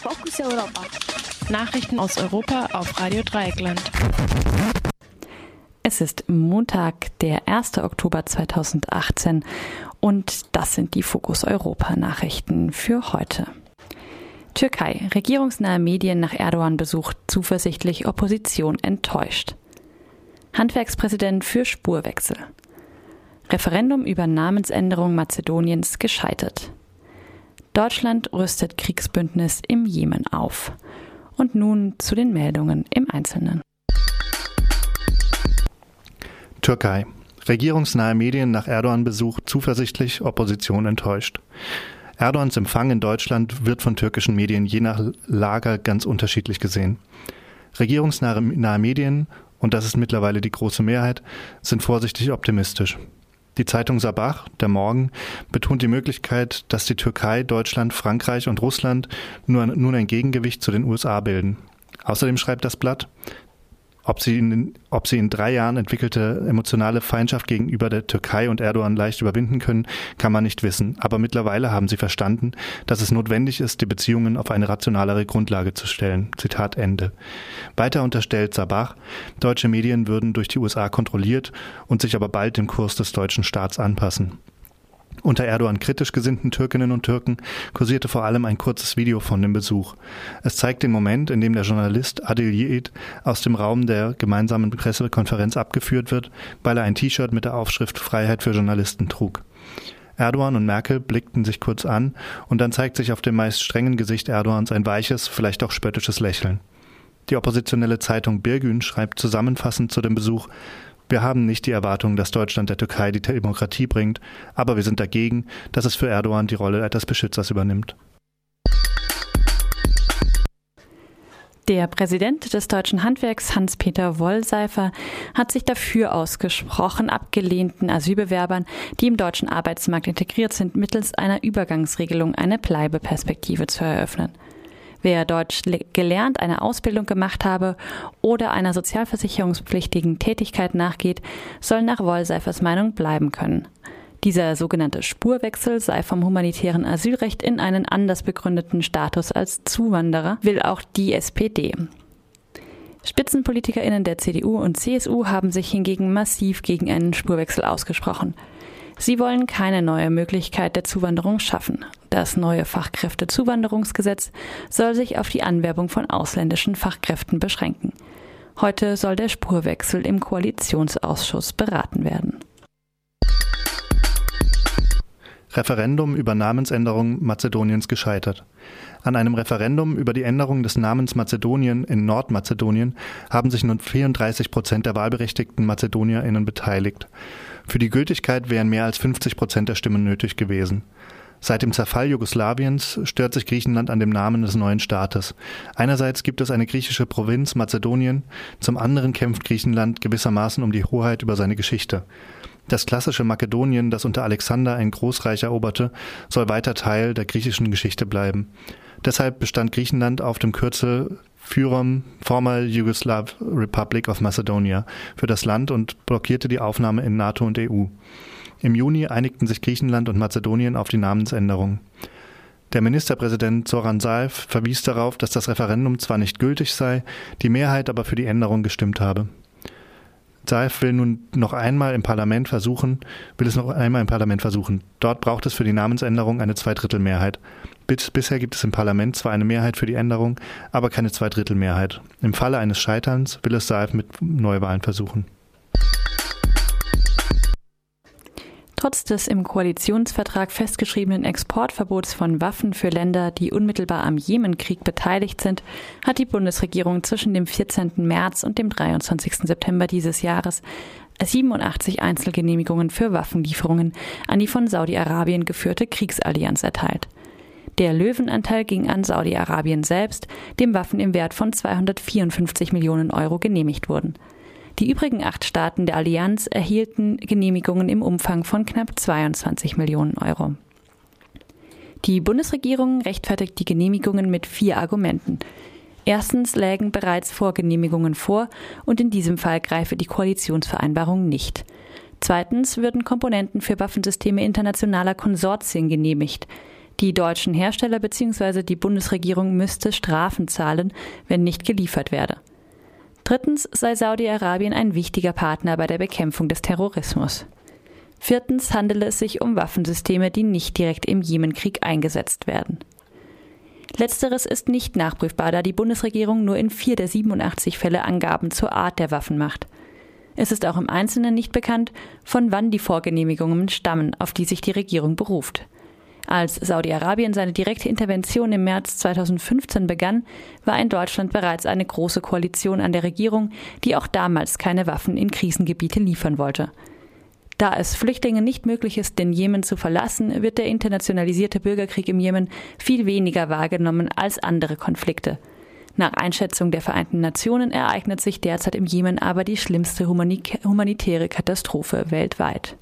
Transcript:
Fokus Europa. Nachrichten aus Europa auf Radio Dreieckland. Es ist Montag, der 1. Oktober 2018 und das sind die Fokus Europa Nachrichten für heute. Türkei. Regierungsnahe Medien nach Erdogan besucht zuversichtlich Opposition enttäuscht. Handwerkspräsident für Spurwechsel. Referendum über Namensänderung Mazedoniens gescheitert. Deutschland rüstet Kriegsbündnis im Jemen auf. Und nun zu den Meldungen im Einzelnen. Türkei. Regierungsnahe Medien nach Erdogan-Besuch zuversichtlich, Opposition enttäuscht. Erdogans Empfang in Deutschland wird von türkischen Medien je nach Lager ganz unterschiedlich gesehen. Regierungsnahe Medien, und das ist mittlerweile die große Mehrheit, sind vorsichtig optimistisch. Die Zeitung Sabah, der Morgen, betont die Möglichkeit, dass die Türkei, Deutschland, Frankreich und Russland nun ein Gegengewicht zu den USA bilden. Außerdem schreibt das Blatt, ob sie, in, ob sie in drei Jahren entwickelte emotionale Feindschaft gegenüber der Türkei und Erdogan leicht überwinden können, kann man nicht wissen. Aber mittlerweile haben sie verstanden, dass es notwendig ist, die Beziehungen auf eine rationalere Grundlage zu stellen. Zitat Ende. Weiter unterstellt Sabach, deutsche Medien würden durch die USA kontrolliert und sich aber bald dem Kurs des deutschen Staats anpassen. Unter Erdogan kritisch gesinnten Türkinnen und Türken kursierte vor allem ein kurzes Video von dem Besuch. Es zeigt den Moment, in dem der Journalist Adil Yiğit aus dem Raum der gemeinsamen Pressekonferenz abgeführt wird, weil er ein T-Shirt mit der Aufschrift Freiheit für Journalisten trug. Erdogan und Merkel blickten sich kurz an und dann zeigt sich auf dem meist strengen Gesicht Erdogans ein weiches, vielleicht auch spöttisches Lächeln. Die oppositionelle Zeitung Birgün schreibt zusammenfassend zu dem Besuch, wir haben nicht die Erwartung, dass Deutschland der Türkei die Demokratie bringt, aber wir sind dagegen, dass es für Erdogan die Rolle des Beschützers übernimmt. Der Präsident des deutschen Handwerks Hans-Peter Wollseifer hat sich dafür ausgesprochen, abgelehnten Asylbewerbern, die im deutschen Arbeitsmarkt integriert sind, mittels einer Übergangsregelung eine Bleibeperspektive zu eröffnen. Wer Deutsch gelernt, eine Ausbildung gemacht habe oder einer sozialversicherungspflichtigen Tätigkeit nachgeht, soll nach Wollseifers Meinung bleiben können. Dieser sogenannte Spurwechsel sei vom humanitären Asylrecht in einen anders begründeten Status als Zuwanderer, will auch die SPD. SpitzenpolitikerInnen der CDU und CSU haben sich hingegen massiv gegen einen Spurwechsel ausgesprochen. Sie wollen keine neue Möglichkeit der Zuwanderung schaffen. Das neue Fachkräftezuwanderungsgesetz soll sich auf die Anwerbung von ausländischen Fachkräften beschränken. Heute soll der Spurwechsel im Koalitionsausschuss beraten werden. Referendum über Namensänderung Mazedoniens gescheitert. An einem Referendum über die Änderung des Namens Mazedonien in Nordmazedonien haben sich nun 34 Prozent der wahlberechtigten MazedonierInnen beteiligt. Für die Gültigkeit wären mehr als 50 Prozent der Stimmen nötig gewesen. Seit dem Zerfall Jugoslawiens stört sich Griechenland an dem Namen des neuen Staates. Einerseits gibt es eine griechische Provinz Mazedonien, zum anderen kämpft Griechenland gewissermaßen um die Hoheit über seine Geschichte. Das klassische Makedonien, das unter Alexander ein Großreich eroberte, soll weiter Teil der griechischen Geschichte bleiben. Deshalb bestand Griechenland auf dem Kürzel Fyrom, former Yugoslav Republic of Macedonia, für das Land und blockierte die Aufnahme in NATO und EU. Im Juni einigten sich Griechenland und Mazedonien auf die Namensänderung. Der Ministerpräsident Zoran Zaev verwies darauf, dass das Referendum zwar nicht gültig sei, die Mehrheit aber für die Änderung gestimmt habe. Zaev will nun noch einmal im Parlament versuchen, will es noch einmal im Parlament versuchen. Dort braucht es für die Namensänderung eine Zweidrittelmehrheit. Bis, bisher gibt es im Parlament zwar eine Mehrheit für die Änderung, aber keine Zweidrittelmehrheit. Im Falle eines Scheiterns will es Zaev mit Neuwahlen versuchen. Trotz des im Koalitionsvertrag festgeschriebenen Exportverbots von Waffen für Länder, die unmittelbar am Jemenkrieg beteiligt sind, hat die Bundesregierung zwischen dem 14. März und dem 23. September dieses Jahres 87 Einzelgenehmigungen für Waffenlieferungen an die von Saudi-Arabien geführte Kriegsallianz erteilt. Der Löwenanteil ging an Saudi-Arabien selbst, dem Waffen im Wert von 254 Millionen Euro genehmigt wurden. Die übrigen acht Staaten der Allianz erhielten Genehmigungen im Umfang von knapp 22 Millionen Euro. Die Bundesregierung rechtfertigt die Genehmigungen mit vier Argumenten. Erstens lägen bereits Vorgenehmigungen vor und in diesem Fall greife die Koalitionsvereinbarung nicht. Zweitens würden Komponenten für Waffensysteme internationaler Konsortien genehmigt. Die deutschen Hersteller bzw. die Bundesregierung müsste Strafen zahlen, wenn nicht geliefert werde. Drittens sei Saudi-Arabien ein wichtiger Partner bei der Bekämpfung des Terrorismus. Viertens handele es sich um Waffensysteme, die nicht direkt im Jemenkrieg eingesetzt werden. Letzteres ist nicht nachprüfbar, da die Bundesregierung nur in vier der 87 Fälle Angaben zur Art der Waffen macht. Es ist auch im Einzelnen nicht bekannt, von wann die Vorgenehmigungen stammen, auf die sich die Regierung beruft. Als Saudi-Arabien seine direkte Intervention im März 2015 begann, war in Deutschland bereits eine große Koalition an der Regierung, die auch damals keine Waffen in Krisengebiete liefern wollte. Da es Flüchtlingen nicht möglich ist, den Jemen zu verlassen, wird der internationalisierte Bürgerkrieg im Jemen viel weniger wahrgenommen als andere Konflikte. Nach Einschätzung der Vereinten Nationen ereignet sich derzeit im Jemen aber die schlimmste humanitäre Katastrophe weltweit.